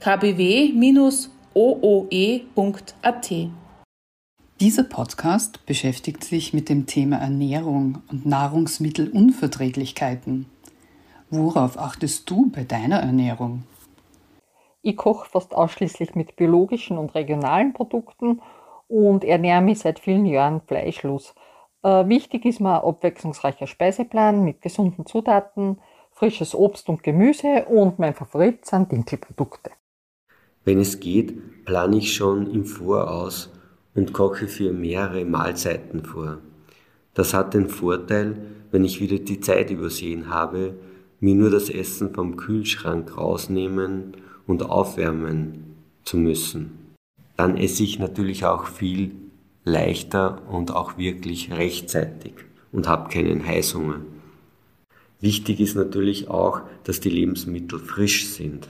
www.kbw-ooe.at. Dieser Podcast beschäftigt sich mit dem Thema Ernährung und Nahrungsmittelunverträglichkeiten. Worauf achtest du bei deiner Ernährung? Ich koche fast ausschließlich mit biologischen und regionalen Produkten und ernähre mich seit vielen Jahren fleischlos. Äh, wichtig ist mir ein abwechslungsreicher Speiseplan mit gesunden Zutaten, frisches Obst und Gemüse und mein Favorit sind Dinkelprodukte. Wenn es geht, plane ich schon im Voraus und koche für mehrere Mahlzeiten vor. Das hat den Vorteil, wenn ich wieder die Zeit übersehen habe, mir nur das Essen vom Kühlschrank rausnehmen und aufwärmen zu müssen. Dann esse ich natürlich auch viel leichter und auch wirklich rechtzeitig und habe keinen Heißhunger. Wichtig ist natürlich auch, dass die Lebensmittel frisch sind.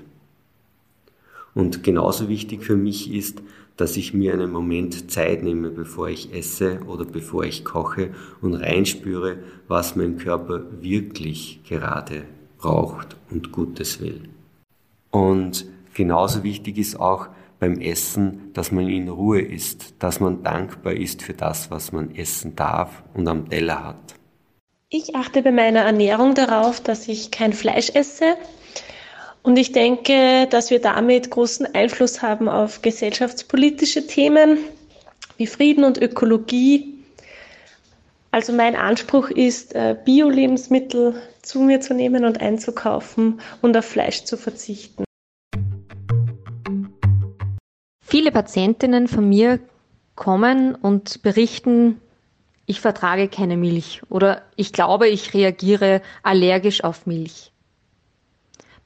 Und genauso wichtig für mich ist, dass ich mir einen Moment Zeit nehme, bevor ich esse oder bevor ich koche und reinspüre, was mein Körper wirklich gerade braucht und Gutes will. Und genauso wichtig ist auch beim Essen, dass man in Ruhe isst, dass man dankbar ist für das, was man essen darf und am Teller hat. Ich achte bei meiner Ernährung darauf, dass ich kein Fleisch esse. Und ich denke, dass wir damit großen Einfluss haben auf gesellschaftspolitische Themen wie Frieden und Ökologie. Also mein Anspruch ist, äh, Bio-Lebensmittel zu mir zu nehmen und einzukaufen und auf Fleisch zu verzichten. Viele Patientinnen von mir kommen und berichten, ich vertrage keine Milch oder ich glaube, ich reagiere allergisch auf Milch.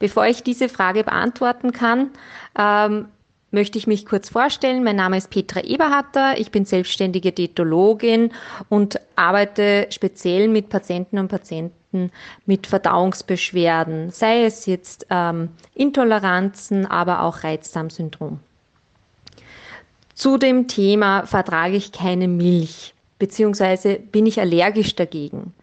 Bevor ich diese Frage beantworten kann, ähm, möchte ich mich kurz vorstellen. Mein Name ist Petra Eberharter. Ich bin selbstständige Diätologin und arbeite speziell mit Patienten und Patienten mit Verdauungsbeschwerden, sei es jetzt ähm, Intoleranzen, aber auch Reizdarmsyndrom. Zu dem Thema vertrage ich keine Milch beziehungsweise bin ich allergisch dagegen?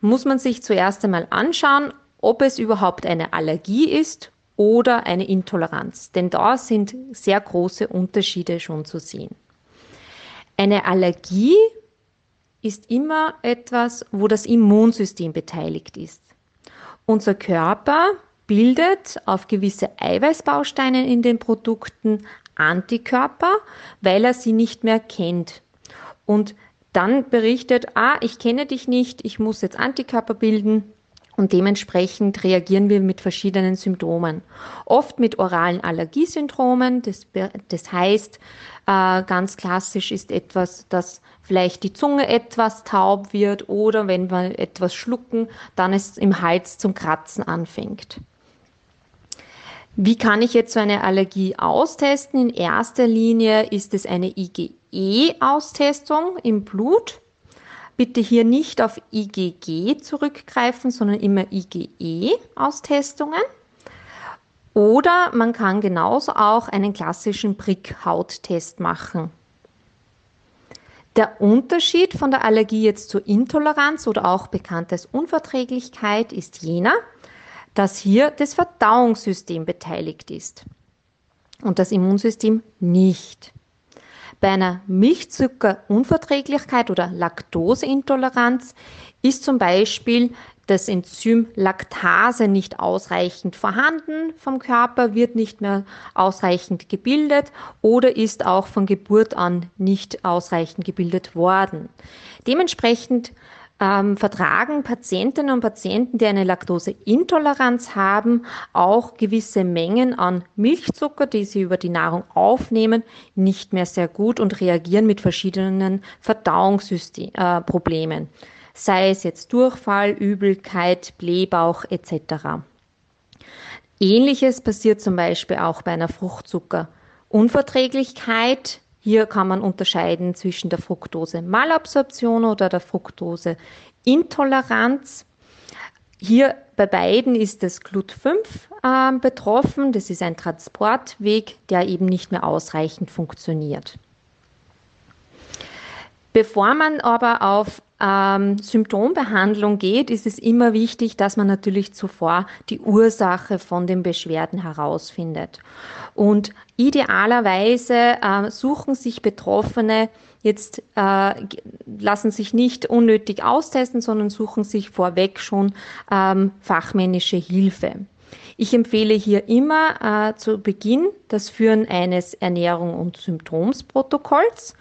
Muss man sich zuerst einmal anschauen, ob es überhaupt eine Allergie ist oder eine Intoleranz, denn da sind sehr große Unterschiede schon zu sehen. Eine Allergie ist immer etwas, wo das Immunsystem beteiligt ist. Unser Körper bildet auf gewisse Eiweißbausteine in den Produkten Antikörper, weil er sie nicht mehr kennt. Und dann berichtet, ah, ich kenne dich nicht, ich muss jetzt Antikörper bilden. Und dementsprechend reagieren wir mit verschiedenen Symptomen. Oft mit oralen Allergiesyndromen. Das, das heißt, äh, ganz klassisch ist etwas, dass vielleicht die Zunge etwas taub wird oder wenn wir etwas schlucken, dann es im Hals zum Kratzen anfängt. Wie kann ich jetzt so eine Allergie austesten? In erster Linie ist es eine IgE-Austestung im Blut. Bitte hier nicht auf IgG zurückgreifen, sondern immer IgE-Austestungen. Oder man kann genauso auch einen klassischen Prick-Hauttest machen. Der Unterschied von der Allergie jetzt zur Intoleranz oder auch bekannt als Unverträglichkeit ist jener, dass hier das Verdauungssystem beteiligt ist und das Immunsystem nicht. Bei einer Milchzuckerunverträglichkeit oder Laktoseintoleranz ist zum Beispiel das Enzym Laktase nicht ausreichend vorhanden vom Körper, wird nicht mehr ausreichend gebildet oder ist auch von Geburt an nicht ausreichend gebildet worden. Dementsprechend ähm, vertragen Patientinnen und Patienten, die eine Laktoseintoleranz haben, auch gewisse Mengen an Milchzucker, die sie über die Nahrung aufnehmen, nicht mehr sehr gut und reagieren mit verschiedenen Verdauungsproblemen, äh, sei es jetzt Durchfall, Übelkeit, Blähbauch etc. Ähnliches passiert zum Beispiel auch bei einer Fruchtzucker. Hier kann man unterscheiden zwischen der Fructose-Malabsorption oder der Fructose-Intoleranz. Hier bei beiden ist das Glut5 äh, betroffen. Das ist ein Transportweg, der eben nicht mehr ausreichend funktioniert. Bevor man aber auf ähm, Symptombehandlung geht, ist es immer wichtig, dass man natürlich zuvor die Ursache von den Beschwerden herausfindet. Und idealerweise äh, suchen sich Betroffene jetzt, äh, lassen sich nicht unnötig austesten, sondern suchen sich vorweg schon ähm, fachmännische Hilfe. Ich empfehle hier immer äh, zu Beginn das Führen eines Ernährung- und Symptomsprotokolls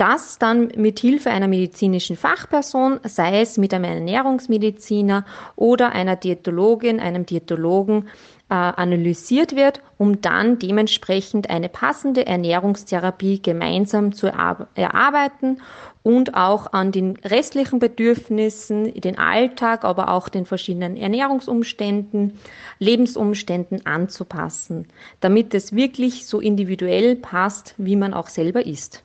das dann mit Hilfe einer medizinischen Fachperson, sei es mit einem Ernährungsmediziner oder einer Diätologin, einem Diätologen, äh, analysiert wird, um dann dementsprechend eine passende Ernährungstherapie gemeinsam zu erarbeiten und auch an den restlichen Bedürfnissen, den Alltag, aber auch den verschiedenen Ernährungsumständen, Lebensumständen anzupassen, damit es wirklich so individuell passt, wie man auch selber ist.